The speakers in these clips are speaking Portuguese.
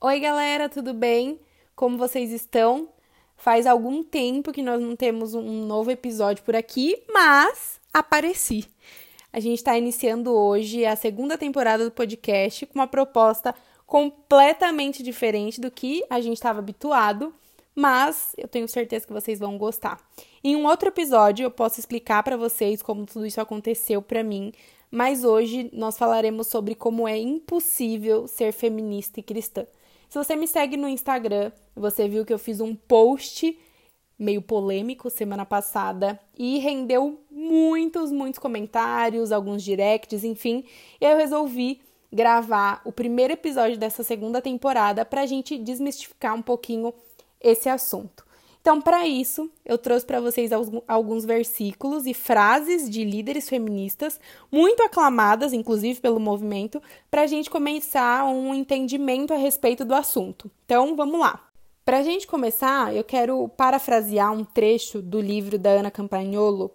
Oi, galera, tudo bem? Como vocês estão? Faz algum tempo que nós não temos um novo episódio por aqui, mas apareci. A gente está iniciando hoje a segunda temporada do podcast com uma proposta completamente diferente do que a gente estava habituado, mas eu tenho certeza que vocês vão gostar. Em um outro episódio eu posso explicar para vocês como tudo isso aconteceu para mim, mas hoje nós falaremos sobre como é impossível ser feminista e cristã. Se você me segue no Instagram, você viu que eu fiz um post meio polêmico semana passada e rendeu muitos, muitos comentários, alguns directs, enfim. E eu resolvi gravar o primeiro episódio dessa segunda temporada para a gente desmistificar um pouquinho esse assunto. Então, para isso, eu trouxe para vocês alguns versículos e frases de líderes feministas, muito aclamadas, inclusive pelo movimento, para a gente começar um entendimento a respeito do assunto. Então, vamos lá. Para a gente começar, eu quero parafrasear um trecho do livro da Ana Campagnolo,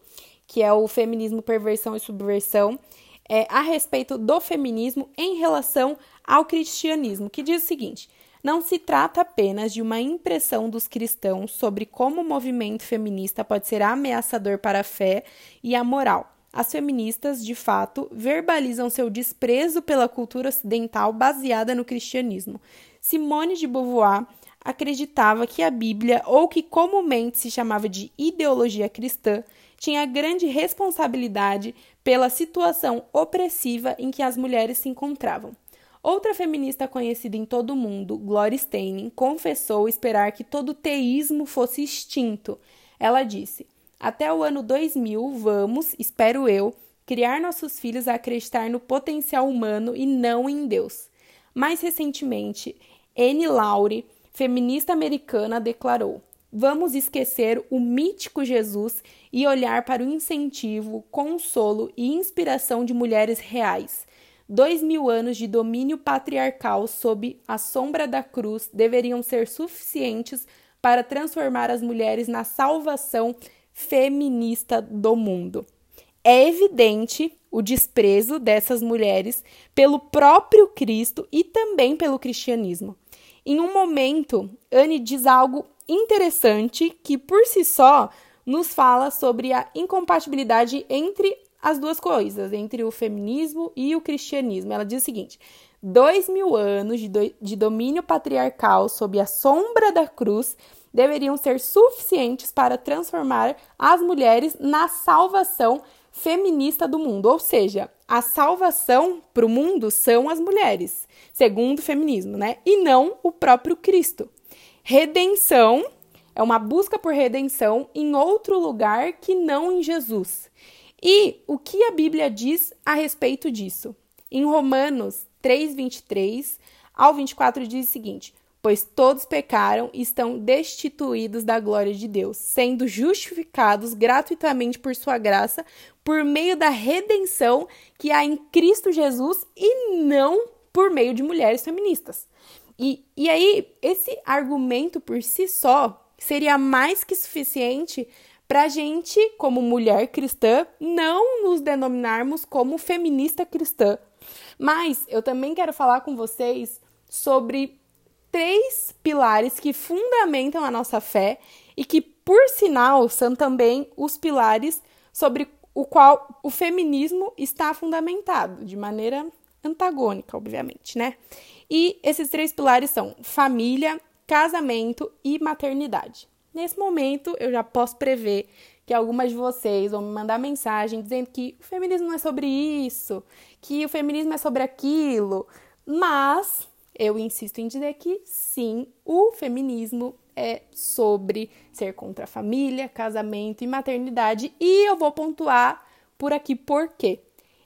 que é o Feminismo, Perversão e Subversão, é, a respeito do feminismo em relação ao cristianismo, que diz o seguinte: não se trata apenas de uma impressão dos cristãos sobre como o movimento feminista pode ser ameaçador para a fé e a moral. As feministas, de fato, verbalizam seu desprezo pela cultura ocidental baseada no cristianismo. Simone de Beauvoir acreditava que a Bíblia, ou que comumente se chamava de ideologia cristã, tinha grande responsabilidade pela situação opressiva em que as mulheres se encontravam. Outra feminista conhecida em todo o mundo, Gloria Steinem, confessou esperar que todo teísmo fosse extinto. Ela disse: Até o ano 2000, vamos, espero eu, criar nossos filhos a acreditar no potencial humano e não em Deus. Mais recentemente, Anne Laurie, feminista americana, declarou: Vamos esquecer o mítico Jesus e olhar para o incentivo, consolo e inspiração de mulheres reais Dois mil anos de domínio patriarcal sob a sombra da cruz deveriam ser suficientes para transformar as mulheres na salvação feminista do mundo. É evidente o desprezo dessas mulheres pelo próprio Cristo e também pelo cristianismo. Em um momento, Anne diz algo interessante que, por si só, nos fala sobre a incompatibilidade entre as duas coisas, entre o feminismo e o cristianismo. Ela diz o seguinte: dois mil anos de, do, de domínio patriarcal sob a sombra da cruz deveriam ser suficientes para transformar as mulheres na salvação feminista do mundo. Ou seja, a salvação para o mundo são as mulheres, segundo o feminismo, né? E não o próprio Cristo. Redenção é uma busca por redenção em outro lugar que não em Jesus. E o que a Bíblia diz a respeito disso? Em Romanos 3, 23 ao 24 diz o seguinte: Pois todos pecaram e estão destituídos da glória de Deus, sendo justificados gratuitamente por sua graça, por meio da redenção que há em Cristo Jesus e não por meio de mulheres feministas. E, e aí, esse argumento por si só seria mais que suficiente para a gente, como mulher cristã, não nos denominarmos como feminista cristã. Mas eu também quero falar com vocês sobre três pilares que fundamentam a nossa fé e que, por sinal, são também os pilares sobre o qual o feminismo está fundamentado, de maneira antagônica, obviamente, né? E esses três pilares são família, casamento e maternidade. Nesse momento, eu já posso prever que algumas de vocês vão me mandar mensagem dizendo que o feminismo não é sobre isso, que o feminismo é sobre aquilo, mas eu insisto em dizer que sim, o feminismo é sobre ser contra a família, casamento e maternidade, e eu vou pontuar por aqui por quê.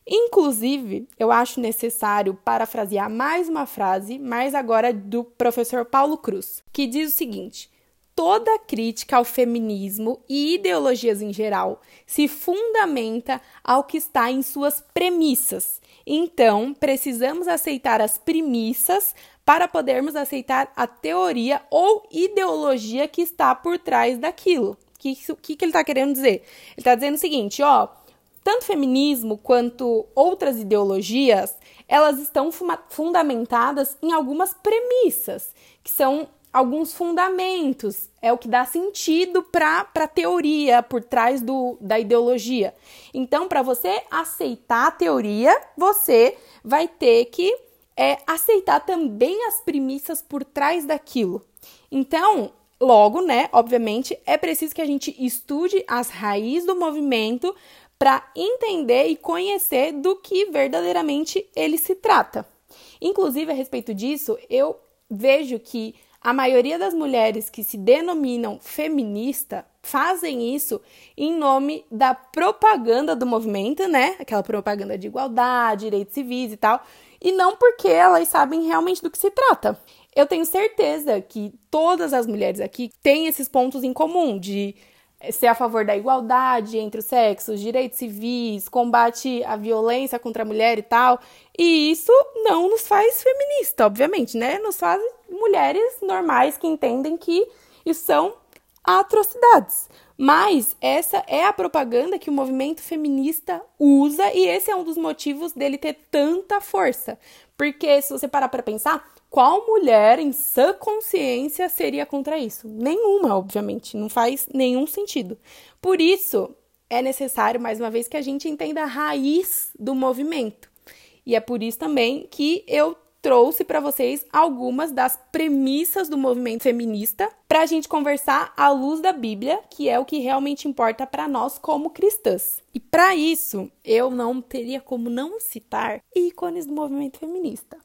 Inclusive, eu acho necessário parafrasear mais uma frase, mas agora do professor Paulo Cruz, que diz o seguinte: toda crítica ao feminismo e ideologias em geral se fundamenta ao que está em suas premissas. Então, precisamos aceitar as premissas para podermos aceitar a teoria ou ideologia que está por trás daquilo. O que, que, que ele está querendo dizer? Ele está dizendo o seguinte: ó, tanto feminismo quanto outras ideologias, elas estão fundamentadas em algumas premissas, que são alguns fundamentos, é o que dá sentido para a teoria por trás do, da ideologia. Então, para você aceitar a teoria, você vai ter que é, aceitar também as premissas por trás daquilo. Então, logo, né, obviamente, é preciso que a gente estude as raízes do movimento para entender e conhecer do que verdadeiramente ele se trata. Inclusive, a respeito disso, eu vejo que a maioria das mulheres que se denominam feminista fazem isso em nome da propaganda do movimento, né? Aquela propaganda de igualdade, direitos civis e tal, e não porque elas sabem realmente do que se trata. Eu tenho certeza que todas as mulheres aqui têm esses pontos em comum de ser a favor da igualdade entre os sexos, direitos civis, combate à violência contra a mulher e tal. E isso não nos faz feminista, obviamente, né? Nos faz mulheres normais que entendem que isso são atrocidades. Mas essa é a propaganda que o movimento feminista usa e esse é um dos motivos dele ter tanta força. Porque se você parar para pensar, qual mulher em sã consciência seria contra isso? Nenhuma, obviamente, não faz nenhum sentido. Por isso, é necessário, mais uma vez, que a gente entenda a raiz do movimento. E é por isso também que eu trouxe para vocês algumas das premissas do movimento feminista para a gente conversar à luz da Bíblia, que é o que realmente importa para nós como cristãs. E para isso, eu não teria como não citar ícones do movimento feminista.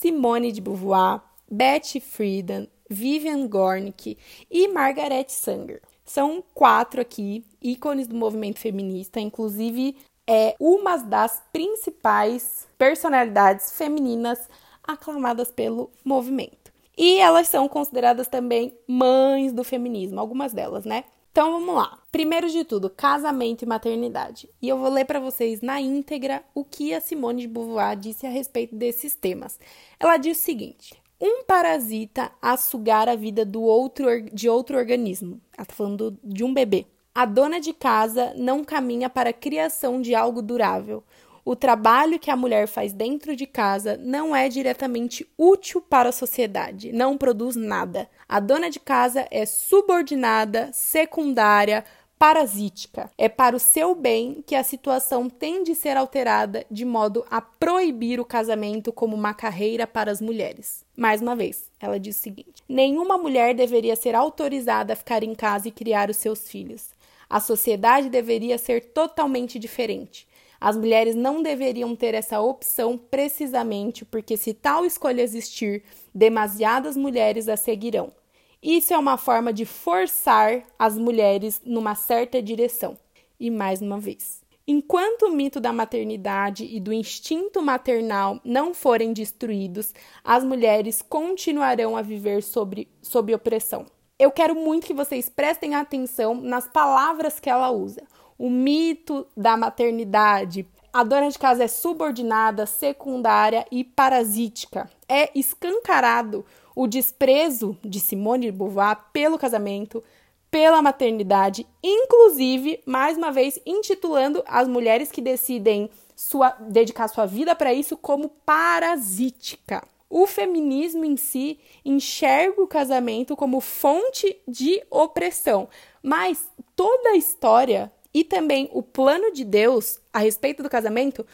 Simone de Beauvoir, Betty Friedan, Vivian Gornick e Margaret Sanger. São quatro aqui ícones do movimento feminista, inclusive é uma das principais personalidades femininas aclamadas pelo movimento. E elas são consideradas também mães do feminismo, algumas delas, né? Então vamos lá. Primeiro de tudo, casamento e maternidade. E eu vou ler para vocês na íntegra o que a Simone de Beauvoir disse a respeito desses temas. Ela diz o seguinte: um parasita a sugar a vida do outro de outro organismo. Ela está falando de um bebê. A dona de casa não caminha para a criação de algo durável. O trabalho que a mulher faz dentro de casa não é diretamente útil para a sociedade, não produz nada. A dona de casa é subordinada, secundária, parasítica. É para o seu bem que a situação tem de ser alterada de modo a proibir o casamento como uma carreira para as mulheres. Mais uma vez, ela diz o seguinte: nenhuma mulher deveria ser autorizada a ficar em casa e criar os seus filhos. A sociedade deveria ser totalmente diferente. As mulheres não deveriam ter essa opção precisamente porque, se tal escolha existir, demasiadas mulheres a seguirão. Isso é uma forma de forçar as mulheres numa certa direção. E mais uma vez, enquanto o mito da maternidade e do instinto maternal não forem destruídos, as mulheres continuarão a viver sobre, sob opressão. Eu quero muito que vocês prestem atenção nas palavras que ela usa o mito da maternidade. A dona de casa é subordinada, secundária e parasítica. É escancarado o desprezo de Simone de Beauvoir pelo casamento, pela maternidade, inclusive, mais uma vez, intitulando as mulheres que decidem sua, dedicar sua vida para isso como parasítica. O feminismo em si enxerga o casamento como fonte de opressão, mas toda a história e também o plano de Deus a respeito do casamento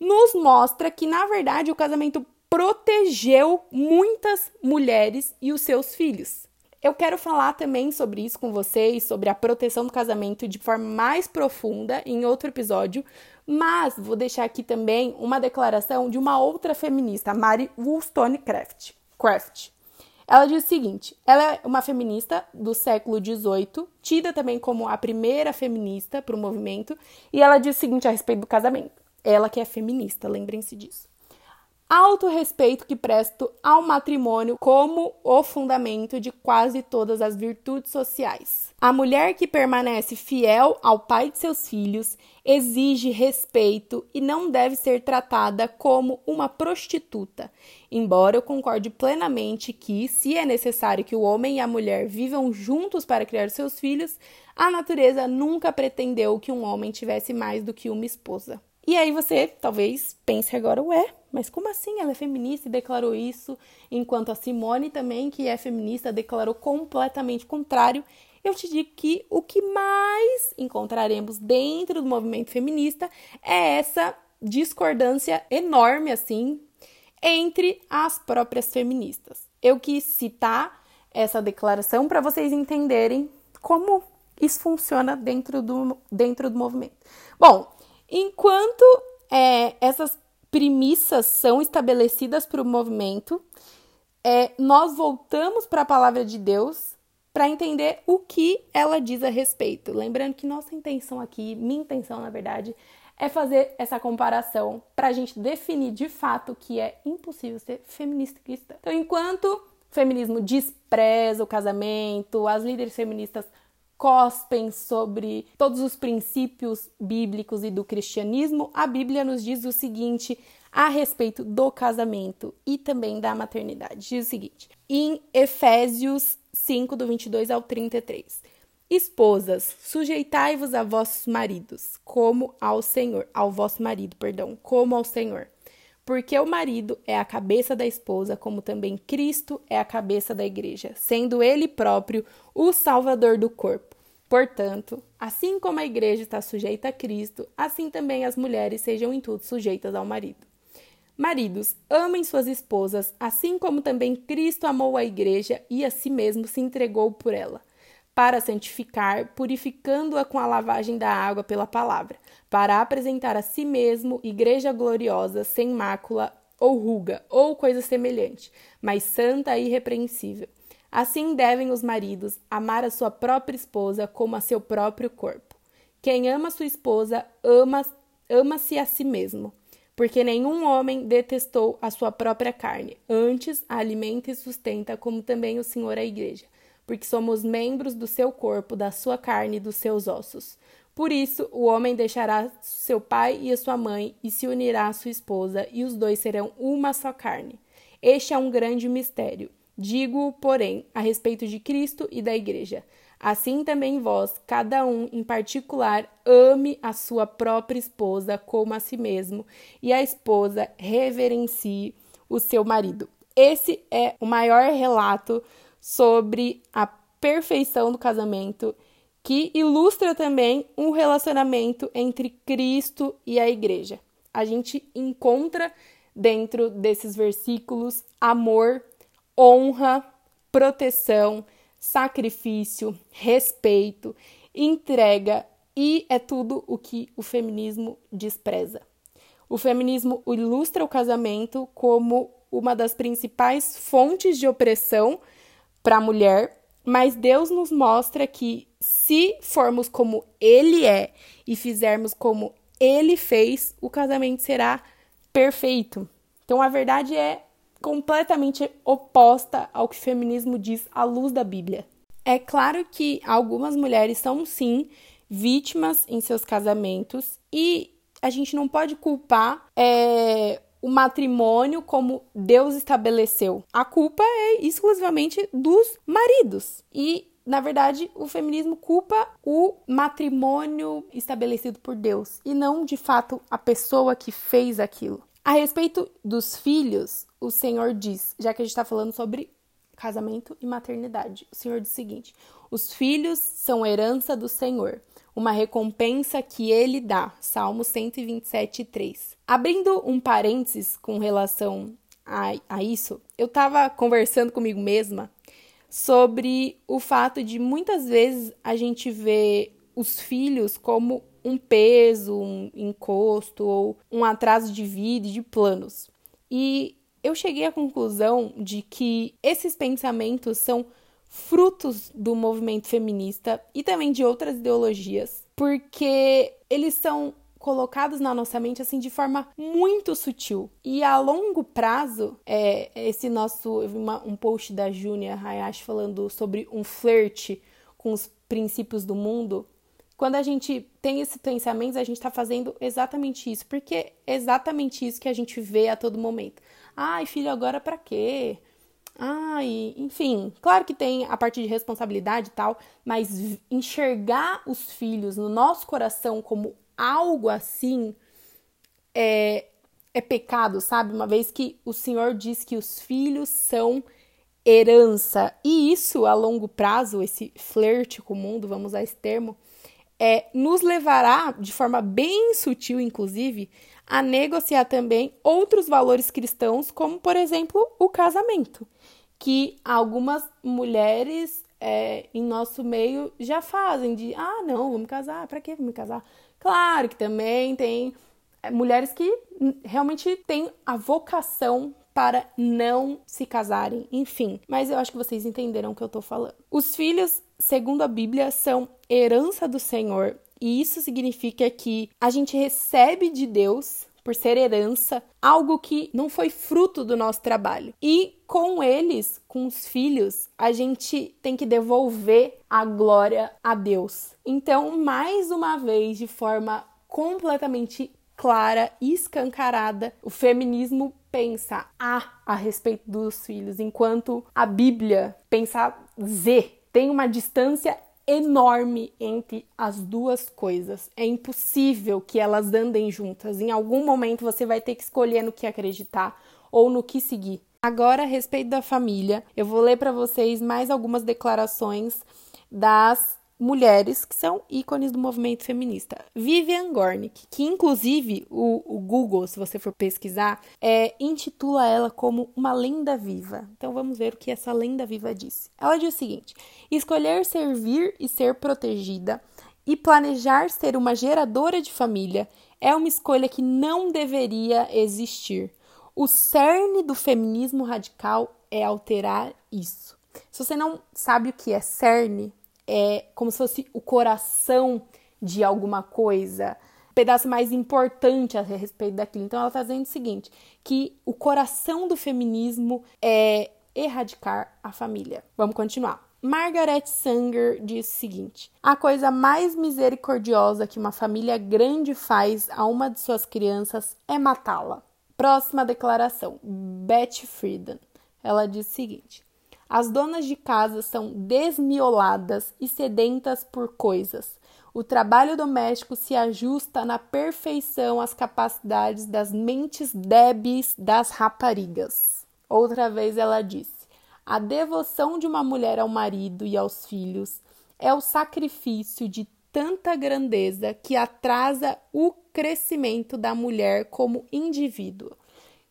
nos mostra que, na verdade, o casamento protegeu muitas mulheres e os seus filhos. Eu quero falar também sobre isso com vocês, sobre a proteção do casamento de forma mais profunda em outro episódio, mas vou deixar aqui também uma declaração de uma outra feminista, Mary Wollstonecraft. Craft. Ela diz o seguinte: ela é uma feminista do século XVIII, tida também como a primeira feminista para o movimento, e ela diz o seguinte a respeito do casamento. Ela que é feminista, lembrem-se disso. Autorrespeito que presto ao matrimônio como o fundamento de quase todas as virtudes sociais. A mulher que permanece fiel ao pai de seus filhos exige respeito e não deve ser tratada como uma prostituta. Embora eu concorde plenamente que, se é necessário que o homem e a mulher vivam juntos para criar seus filhos, a natureza nunca pretendeu que um homem tivesse mais do que uma esposa. E aí você talvez pense agora, ué, mas como assim ela é feminista e declarou isso, enquanto a Simone também, que é feminista, declarou completamente contrário? Eu te digo que o que mais encontraremos dentro do movimento feminista é essa discordância enorme assim entre as próprias feministas. Eu quis citar essa declaração para vocês entenderem como isso funciona dentro do, dentro do movimento. Bom, Enquanto é, essas premissas são estabelecidas para o movimento, é, nós voltamos para a palavra de Deus para entender o que ela diz a respeito. Lembrando que nossa intenção aqui, minha intenção na verdade, é fazer essa comparação para a gente definir de fato que é impossível ser feminista cristã. Então, enquanto o feminismo despreza o casamento, as líderes feministas cospem sobre todos os princípios bíblicos e do cristianismo, a Bíblia nos diz o seguinte a respeito do casamento e também da maternidade. Diz o seguinte, em Efésios 5, do 22 ao 33. Esposas, sujeitai-vos a vossos maridos, como ao Senhor, ao vosso marido, perdão, como ao Senhor. Porque o marido é a cabeça da esposa, como também Cristo é a cabeça da igreja, sendo ele próprio o salvador do corpo. Portanto, assim como a igreja está sujeita a Cristo, assim também as mulheres sejam em tudo sujeitas ao marido. Maridos, amem suas esposas, assim como também Cristo amou a igreja e a si mesmo se entregou por ela, para santificar, purificando-a com a lavagem da água pela palavra, para apresentar a si mesmo igreja gloriosa, sem mácula ou ruga ou coisa semelhante, mas santa e irrepreensível. Assim devem os maridos amar a sua própria esposa como a seu próprio corpo. Quem ama sua esposa ama ama-se a si mesmo, porque nenhum homem detestou a sua própria carne, antes a alimenta e sustenta, como também o Senhor a igreja, porque somos membros do seu corpo, da sua carne e dos seus ossos. Por isso, o homem deixará seu pai e a sua mãe e se unirá à sua esposa, e os dois serão uma só carne. Este é um grande mistério Digo, porém, a respeito de Cristo e da Igreja. Assim também vós, cada um em particular, ame a sua própria esposa como a si mesmo, e a esposa reverencie o seu marido. Esse é o maior relato sobre a perfeição do casamento, que ilustra também um relacionamento entre Cristo e a igreja. A gente encontra dentro desses versículos amor honra, proteção, sacrifício, respeito, entrega e é tudo o que o feminismo despreza. O feminismo ilustra o casamento como uma das principais fontes de opressão para a mulher, mas Deus nos mostra que se formos como Ele é e fizermos como Ele fez, o casamento será perfeito. Então a verdade é completamente oposta ao que o feminismo diz à luz da Bíblia. É claro que algumas mulheres são sim vítimas em seus casamentos e a gente não pode culpar é, o matrimônio como Deus estabeleceu. A culpa é exclusivamente dos maridos. E na verdade, o feminismo culpa o matrimônio estabelecido por Deus e não de fato a pessoa que fez aquilo. A respeito dos filhos, o Senhor diz, já que a gente está falando sobre casamento e maternidade, o Senhor diz o seguinte: os filhos são herança do Senhor, uma recompensa que ele dá. Salmo 127, 3. Abrindo um parênteses com relação a, a isso, eu estava conversando comigo mesma sobre o fato de muitas vezes a gente vê os filhos como um peso, um encosto ou um atraso de vida e de planos. E eu cheguei à conclusão de que esses pensamentos são frutos do movimento feminista e também de outras ideologias, porque eles são colocados na nossa mente assim de forma muito sutil. E a longo prazo, é, esse nosso uma, um post da Júnia Hayashi falando sobre um flerte com os princípios do mundo. Quando a gente tem esses pensamentos, a gente está fazendo exatamente isso, porque é exatamente isso que a gente vê a todo momento. Ai, filho, agora para quê? Ai, enfim, claro que tem a parte de responsabilidade e tal, mas enxergar os filhos no nosso coração como algo assim é, é pecado, sabe? Uma vez que o Senhor diz que os filhos são herança, e isso a longo prazo, esse flerte com o mundo, vamos usar esse termo, é, nos levará, de forma bem sutil, inclusive, a negociar também outros valores cristãos, como, por exemplo, o casamento que algumas mulheres é, em nosso meio já fazem de ah não vamos casar para que vamos casar claro que também tem é, mulheres que realmente têm a vocação para não se casarem, enfim. Mas eu acho que vocês entenderam o que eu tô falando. Os filhos, segundo a Bíblia, são herança do Senhor, e isso significa que a gente recebe de Deus por ser herança, algo que não foi fruto do nosso trabalho. E com eles, com os filhos, a gente tem que devolver a glória a Deus. Então, mais uma vez, de forma completamente clara e escancarada, o feminismo pensa A a respeito dos filhos, enquanto a Bíblia pensa Z. Tem uma distância enorme entre as duas coisas. É impossível que elas andem juntas. Em algum momento você vai ter que escolher no que acreditar ou no que seguir. Agora, a respeito da família, eu vou ler para vocês mais algumas declarações das mulheres que são ícones do movimento feminista. Vivian Gornick, que inclusive o, o Google, se você for pesquisar, é, intitula ela como uma lenda viva. Então vamos ver o que essa lenda viva disse. Ela diz o seguinte: escolher servir e ser protegida e planejar ser uma geradora de família é uma escolha que não deveria existir. O cerne do feminismo radical é alterar isso. Se você não sabe o que é cerne, é como se fosse o coração de alguma coisa, um pedaço mais importante a respeito daquilo. Então ela está dizendo o seguinte, que o coração do feminismo é erradicar a família. Vamos continuar. Margaret Sanger diz o seguinte: A coisa mais misericordiosa que uma família grande faz a uma de suas crianças é matá-la. Próxima declaração. Betty Friedan. Ela diz o seguinte: as donas de casa são desmioladas e sedentas por coisas. O trabalho doméstico se ajusta na perfeição às capacidades das mentes débeis das raparigas. Outra vez ela disse: a devoção de uma mulher ao marido e aos filhos é o sacrifício de tanta grandeza que atrasa o crescimento da mulher como indivíduo.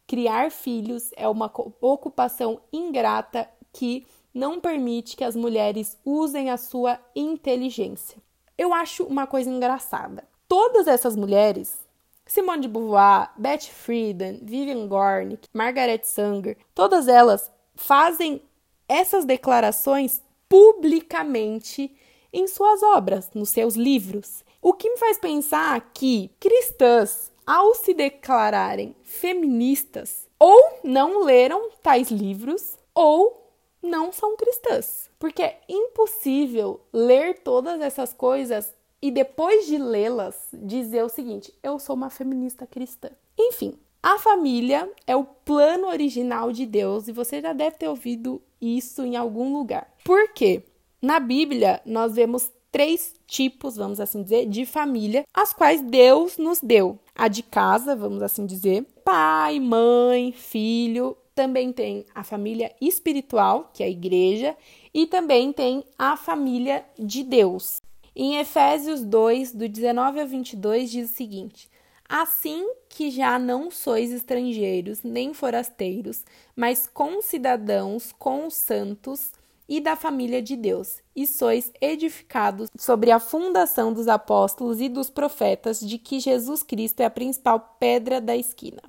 Criar filhos é uma ocupação ingrata que não permite que as mulheres usem a sua inteligência. Eu acho uma coisa engraçada. Todas essas mulheres, Simone de Beauvoir, Betty Friedan, Vivian Gornick, Margaret Sanger, todas elas fazem essas declarações publicamente em suas obras, nos seus livros. O que me faz pensar que cristãs, ao se declararem feministas, ou não leram tais livros, ou não são cristãs. Porque é impossível ler todas essas coisas e depois de lê-las dizer o seguinte: eu sou uma feminista cristã. Enfim, a família é o plano original de Deus e você já deve ter ouvido isso em algum lugar. Por quê? Na Bíblia, nós vemos três tipos, vamos assim dizer, de família, as quais Deus nos deu. A de casa, vamos assim dizer, pai, mãe, filho também tem a família espiritual, que é a igreja, e também tem a família de Deus. Em Efésios 2, do 19 ao 22, diz o seguinte: Assim que já não sois estrangeiros nem forasteiros, mas concidadãos com os santos e da família de Deus, e sois edificados sobre a fundação dos apóstolos e dos profetas, de que Jesus Cristo é a principal pedra da esquina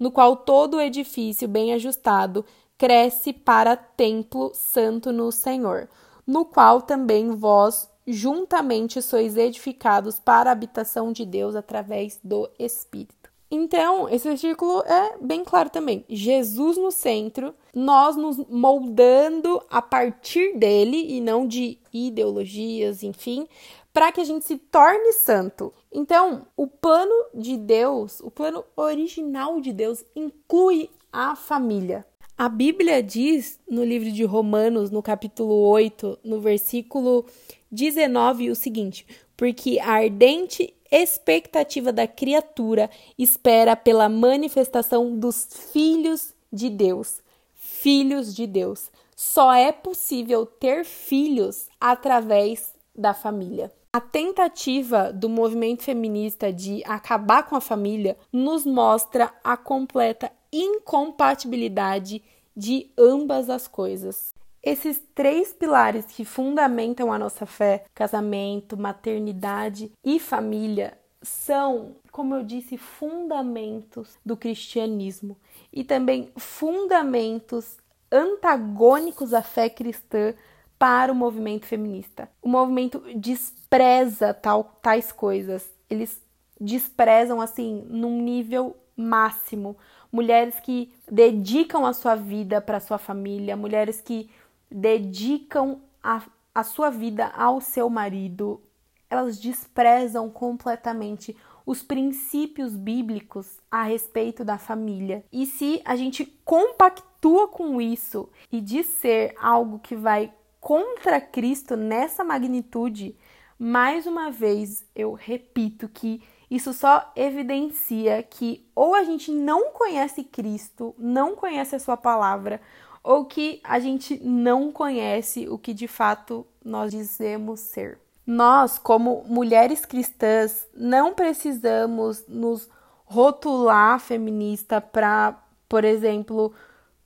no qual todo o edifício bem ajustado cresce para templo santo no Senhor, no qual também vós juntamente sois edificados para a habitação de Deus através do Espírito. Então, esse versículo é bem claro também. Jesus no centro, nós nos moldando a partir dele e não de ideologias, enfim, para que a gente se torne santo. Então, o plano de Deus, o plano original de Deus, inclui a família. A Bíblia diz no livro de Romanos, no capítulo 8, no versículo 19, o seguinte: Porque a ardente expectativa da criatura espera pela manifestação dos filhos de Deus. Filhos de Deus. Só é possível ter filhos através da família. A tentativa do movimento feminista de acabar com a família nos mostra a completa incompatibilidade de ambas as coisas. Esses três pilares que fundamentam a nossa fé, casamento, maternidade e família, são, como eu disse, fundamentos do cristianismo e também fundamentos antagônicos à fé cristã para o movimento feminista. O movimento despreza tal, tais coisas. Eles desprezam assim num nível máximo mulheres que dedicam a sua vida para sua família, mulheres que dedicam a, a sua vida ao seu marido, elas desprezam completamente os princípios bíblicos a respeito da família. E se a gente compactua com isso e diz ser algo que vai contra Cristo nessa magnitude, mais uma vez eu repito que isso só evidencia que ou a gente não conhece Cristo, não conhece a sua palavra, ou que a gente não conhece o que de fato nós dizemos ser. Nós, como mulheres cristãs, não precisamos nos rotular feminista para, por exemplo,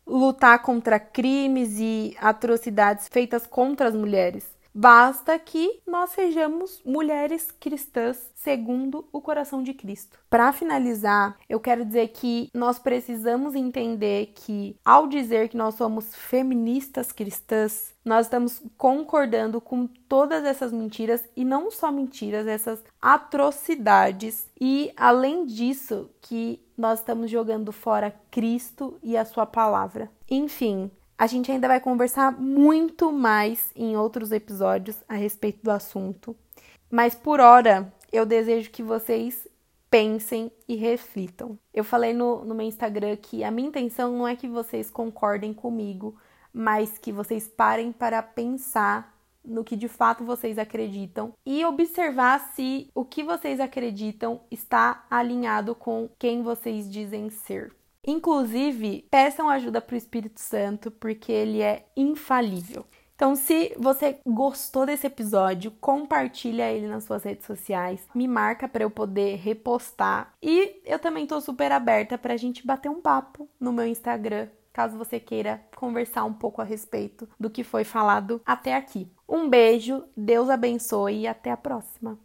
lutar contra crimes e atrocidades feitas contra as mulheres. Basta que nós sejamos mulheres cristãs segundo o coração de Cristo. Para finalizar, eu quero dizer que nós precisamos entender que, ao dizer que nós somos feministas cristãs, nós estamos concordando com todas essas mentiras e não só mentiras, essas atrocidades. E além disso, que nós estamos jogando fora Cristo e a sua palavra. Enfim, a gente ainda vai conversar muito mais em outros episódios a respeito do assunto, mas por hora eu desejo que vocês pensem e reflitam. Eu falei no, no meu Instagram que a minha intenção não é que vocês concordem comigo, mas que vocês parem para pensar no que de fato vocês acreditam e observar se o que vocês acreditam está alinhado com quem vocês dizem ser. Inclusive, peçam ajuda para o Espírito Santo, porque ele é infalível. Então, se você gostou desse episódio, compartilha ele nas suas redes sociais, me marca para eu poder repostar. E eu também estou super aberta para a gente bater um papo no meu Instagram, caso você queira conversar um pouco a respeito do que foi falado até aqui. Um beijo, Deus abençoe e até a próxima.